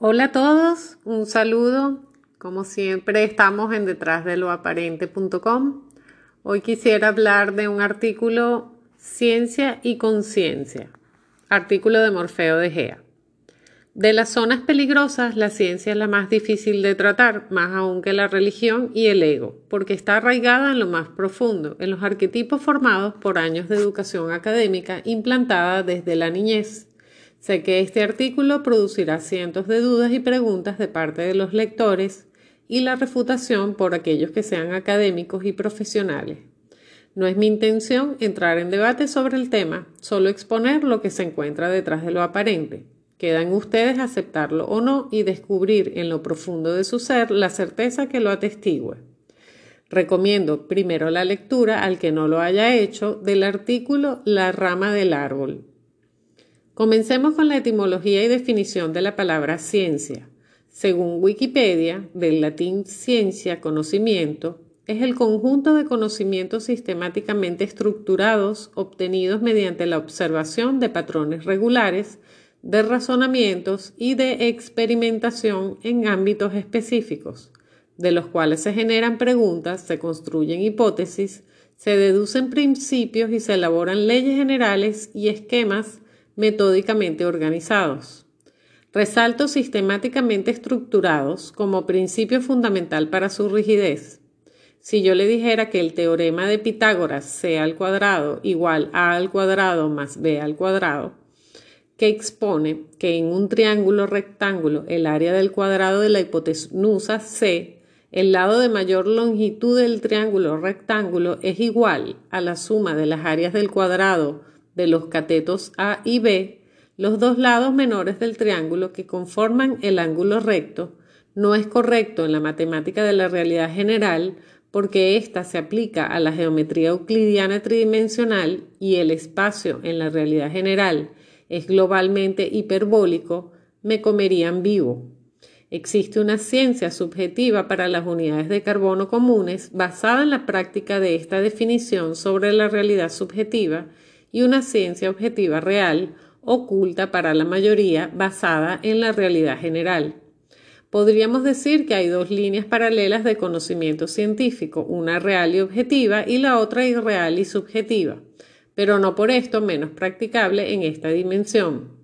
Hola a todos, un saludo. Como siempre estamos en detrás de lo aparente.com. Hoy quisiera hablar de un artículo Ciencia y Conciencia, artículo de Morfeo de Gea. De las zonas peligrosas, la ciencia es la más difícil de tratar, más aún que la religión y el ego, porque está arraigada en lo más profundo, en los arquetipos formados por años de educación académica implantada desde la niñez. Sé que este artículo producirá cientos de dudas y preguntas de parte de los lectores y la refutación por aquellos que sean académicos y profesionales. No es mi intención entrar en debate sobre el tema, solo exponer lo que se encuentra detrás de lo aparente. Quedan ustedes aceptarlo o no y descubrir en lo profundo de su ser la certeza que lo atestigue. Recomiendo primero la lectura al que no lo haya hecho del artículo La rama del árbol. Comencemos con la etimología y definición de la palabra ciencia. Según Wikipedia, del latín ciencia, conocimiento, es el conjunto de conocimientos sistemáticamente estructurados obtenidos mediante la observación de patrones regulares de razonamientos y de experimentación en ámbitos específicos, de los cuales se generan preguntas, se construyen hipótesis, se deducen principios y se elaboran leyes generales y esquemas metódicamente organizados. Resalto sistemáticamente estructurados como principio fundamental para su rigidez. Si yo le dijera que el teorema de Pitágoras C al cuadrado igual a al cuadrado más b al cuadrado, que expone que en un triángulo rectángulo el área del cuadrado de la hipotenusa C, el lado de mayor longitud del triángulo rectángulo es igual a la suma de las áreas del cuadrado de los catetos A y B, los dos lados menores del triángulo que conforman el ángulo recto, no es correcto en la matemática de la realidad general porque ésta se aplica a la geometría euclidiana tridimensional y el espacio en la realidad general es globalmente hiperbólico, me comerían vivo. Existe una ciencia subjetiva para las unidades de carbono comunes basada en la práctica de esta definición sobre la realidad subjetiva y una ciencia objetiva real oculta para la mayoría basada en la realidad general. Podríamos decir que hay dos líneas paralelas de conocimiento científico, una real y objetiva y la otra irreal y subjetiva pero no por esto menos practicable en esta dimensión.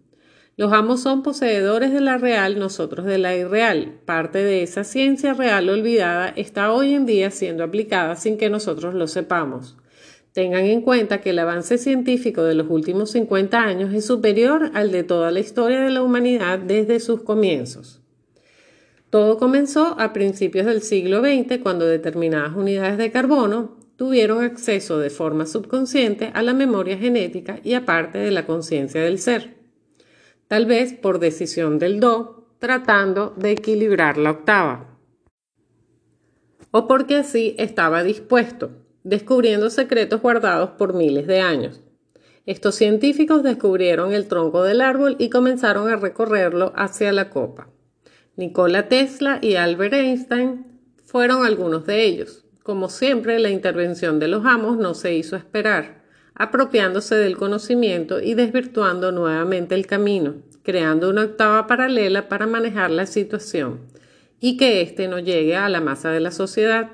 Los amos son poseedores de la real, nosotros de la irreal. Parte de esa ciencia real olvidada está hoy en día siendo aplicada sin que nosotros lo sepamos. Tengan en cuenta que el avance científico de los últimos 50 años es superior al de toda la historia de la humanidad desde sus comienzos. Todo comenzó a principios del siglo XX cuando determinadas unidades de carbono tuvieron acceso de forma subconsciente a la memoria genética y aparte de la conciencia del ser, tal vez por decisión del do, tratando de equilibrar la octava, o porque así estaba dispuesto, descubriendo secretos guardados por miles de años. Estos científicos descubrieron el tronco del árbol y comenzaron a recorrerlo hacia la copa. Nikola Tesla y Albert Einstein fueron algunos de ellos. Como siempre, la intervención de los amos no se hizo esperar, apropiándose del conocimiento y desvirtuando nuevamente el camino, creando una octava paralela para manejar la situación y que éste no llegue a la masa de la sociedad.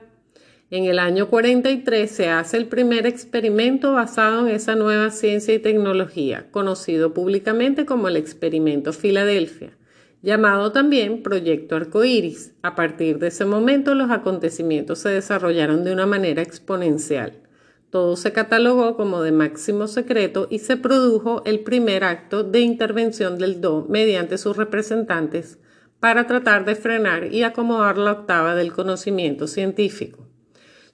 En el año 43 se hace el primer experimento basado en esa nueva ciencia y tecnología, conocido públicamente como el experimento Filadelfia llamado también Proyecto Arcoíris. A partir de ese momento los acontecimientos se desarrollaron de una manera exponencial. Todo se catalogó como de máximo secreto y se produjo el primer acto de intervención del Do mediante sus representantes para tratar de frenar y acomodar la octava del conocimiento científico.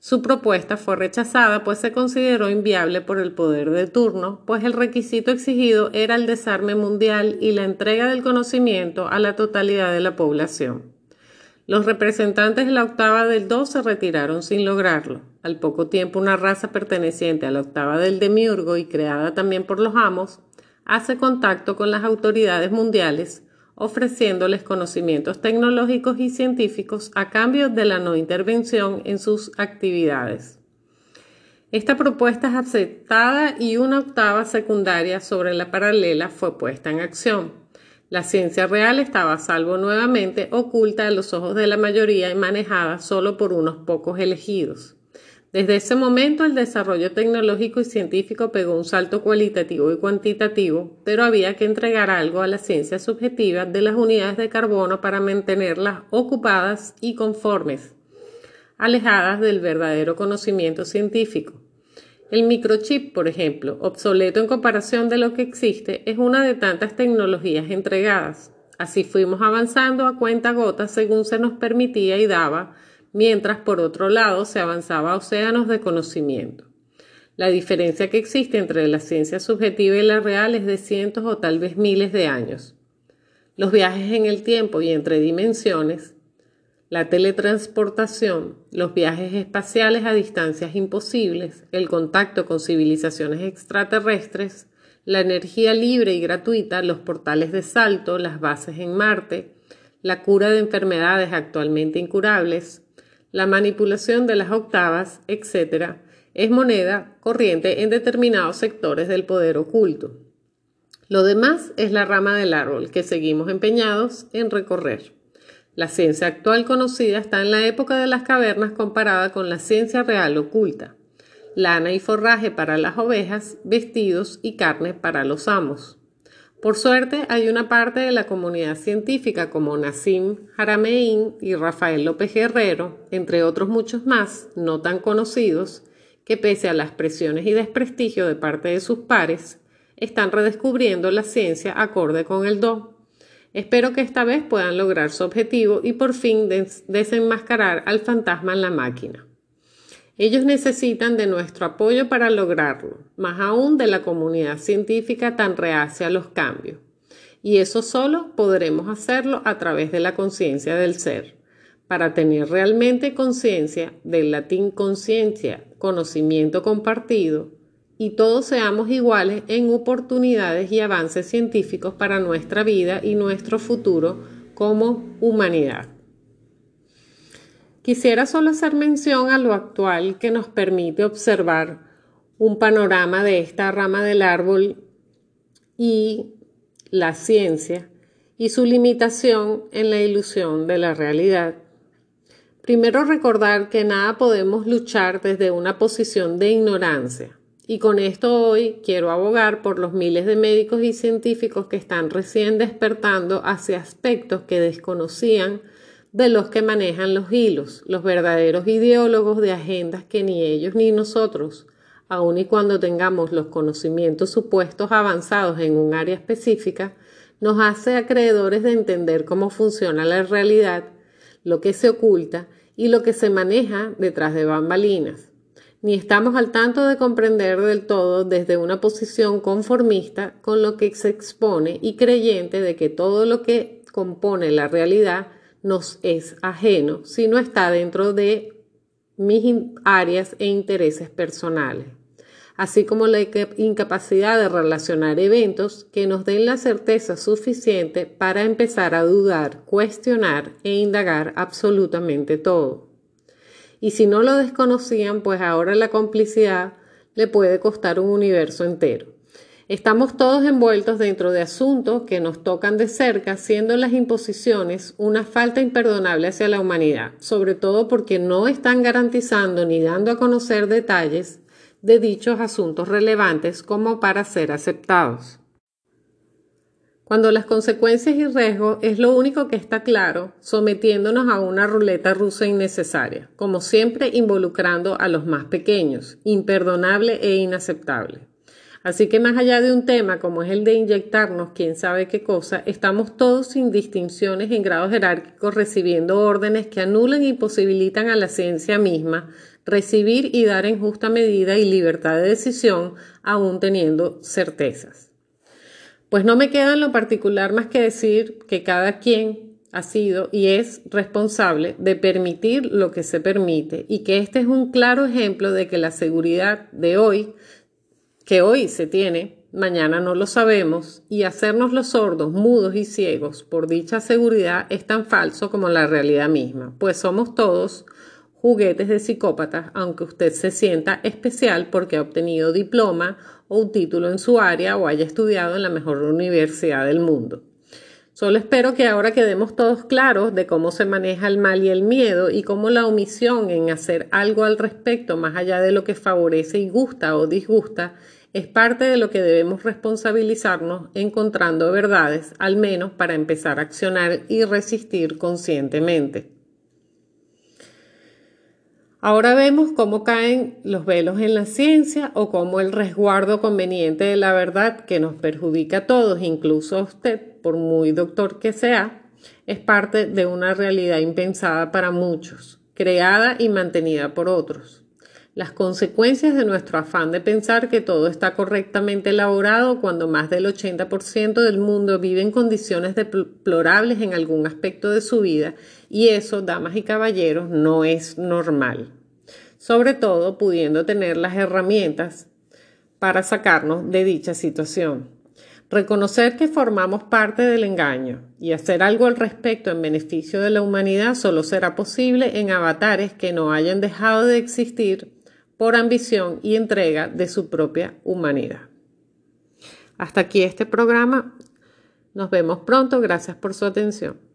Su propuesta fue rechazada pues se consideró inviable por el poder de turno, pues el requisito exigido era el desarme mundial y la entrega del conocimiento a la totalidad de la población. Los representantes de la octava del Do se retiraron sin lograrlo. Al poco tiempo una raza perteneciente a la octava del demiurgo y creada también por los amos, hace contacto con las autoridades mundiales ofreciéndoles conocimientos tecnológicos y científicos a cambio de la no intervención en sus actividades. Esta propuesta es aceptada y una octava secundaria sobre la paralela fue puesta en acción. La ciencia real estaba salvo nuevamente oculta a los ojos de la mayoría y manejada solo por unos pocos elegidos. Desde ese momento el desarrollo tecnológico y científico pegó un salto cualitativo y cuantitativo, pero había que entregar algo a la ciencia subjetiva de las unidades de carbono para mantenerlas ocupadas y conformes, alejadas del verdadero conocimiento científico. El microchip, por ejemplo, obsoleto en comparación de lo que existe, es una de tantas tecnologías entregadas. Así fuimos avanzando a cuenta gota según se nos permitía y daba mientras por otro lado se avanzaba a océanos de conocimiento. La diferencia que existe entre la ciencia subjetiva y la real es de cientos o tal vez miles de años. Los viajes en el tiempo y entre dimensiones, la teletransportación, los viajes espaciales a distancias imposibles, el contacto con civilizaciones extraterrestres, la energía libre y gratuita, los portales de salto, las bases en Marte, la cura de enfermedades actualmente incurables, la manipulación de las octavas, etc., es moneda corriente en determinados sectores del poder oculto. Lo demás es la rama del árbol que seguimos empeñados en recorrer. La ciencia actual conocida está en la época de las cavernas comparada con la ciencia real oculta. Lana y forraje para las ovejas, vestidos y carne para los amos. Por suerte, hay una parte de la comunidad científica como Nassim Haramein y Rafael López Guerrero, entre otros muchos más, no tan conocidos, que pese a las presiones y desprestigio de parte de sus pares, están redescubriendo la ciencia acorde con el do. Espero que esta vez puedan lograr su objetivo y por fin desenmascarar al fantasma en la máquina. Ellos necesitan de nuestro apoyo para lograrlo, más aún de la comunidad científica tan reacia a los cambios. Y eso solo podremos hacerlo a través de la conciencia del ser. Para tener realmente conciencia, del latín conciencia, conocimiento compartido, y todos seamos iguales en oportunidades y avances científicos para nuestra vida y nuestro futuro como humanidad. Quisiera solo hacer mención a lo actual que nos permite observar un panorama de esta rama del árbol y la ciencia y su limitación en la ilusión de la realidad. Primero recordar que nada podemos luchar desde una posición de ignorancia. Y con esto hoy quiero abogar por los miles de médicos y científicos que están recién despertando hacia aspectos que desconocían de los que manejan los hilos, los verdaderos ideólogos de agendas que ni ellos ni nosotros, aun y cuando tengamos los conocimientos supuestos avanzados en un área específica, nos hace acreedores de entender cómo funciona la realidad, lo que se oculta y lo que se maneja detrás de bambalinas. Ni estamos al tanto de comprender del todo desde una posición conformista con lo que se expone y creyente de que todo lo que compone la realidad nos es ajeno si no está dentro de mis áreas e intereses personales, así como la incapacidad de relacionar eventos que nos den la certeza suficiente para empezar a dudar, cuestionar e indagar absolutamente todo. Y si no lo desconocían, pues ahora la complicidad le puede costar un universo entero. Estamos todos envueltos dentro de asuntos que nos tocan de cerca, siendo las imposiciones una falta imperdonable hacia la humanidad, sobre todo porque no están garantizando ni dando a conocer detalles de dichos asuntos relevantes como para ser aceptados. Cuando las consecuencias y riesgos es lo único que está claro, sometiéndonos a una ruleta rusa innecesaria, como siempre involucrando a los más pequeños, imperdonable e inaceptable. Así que más allá de un tema como es el de inyectarnos quién sabe qué cosa, estamos todos sin distinciones en grados jerárquicos recibiendo órdenes que anulan y posibilitan a la ciencia misma recibir y dar en justa medida y libertad de decisión, aún teniendo certezas. Pues no me queda en lo particular más que decir que cada quien ha sido y es responsable de permitir lo que se permite y que este es un claro ejemplo de que la seguridad de hoy que hoy se tiene, mañana no lo sabemos, y hacernos los sordos, mudos y ciegos por dicha seguridad es tan falso como la realidad misma, pues somos todos juguetes de psicópatas, aunque usted se sienta especial porque ha obtenido diploma o un título en su área o haya estudiado en la mejor universidad del mundo. Solo espero que ahora quedemos todos claros de cómo se maneja el mal y el miedo y cómo la omisión en hacer algo al respecto, más allá de lo que favorece y gusta o disgusta, es parte de lo que debemos responsabilizarnos encontrando verdades, al menos para empezar a accionar y resistir conscientemente. Ahora vemos cómo caen los velos en la ciencia o cómo el resguardo conveniente de la verdad que nos perjudica a todos, incluso a usted, por muy doctor que sea, es parte de una realidad impensada para muchos, creada y mantenida por otros las consecuencias de nuestro afán de pensar que todo está correctamente elaborado cuando más del 80% del mundo vive en condiciones deplorables en algún aspecto de su vida y eso, damas y caballeros, no es normal. Sobre todo pudiendo tener las herramientas para sacarnos de dicha situación. Reconocer que formamos parte del engaño y hacer algo al respecto en beneficio de la humanidad solo será posible en avatares que no hayan dejado de existir por ambición y entrega de su propia humanidad. Hasta aquí este programa. Nos vemos pronto. Gracias por su atención.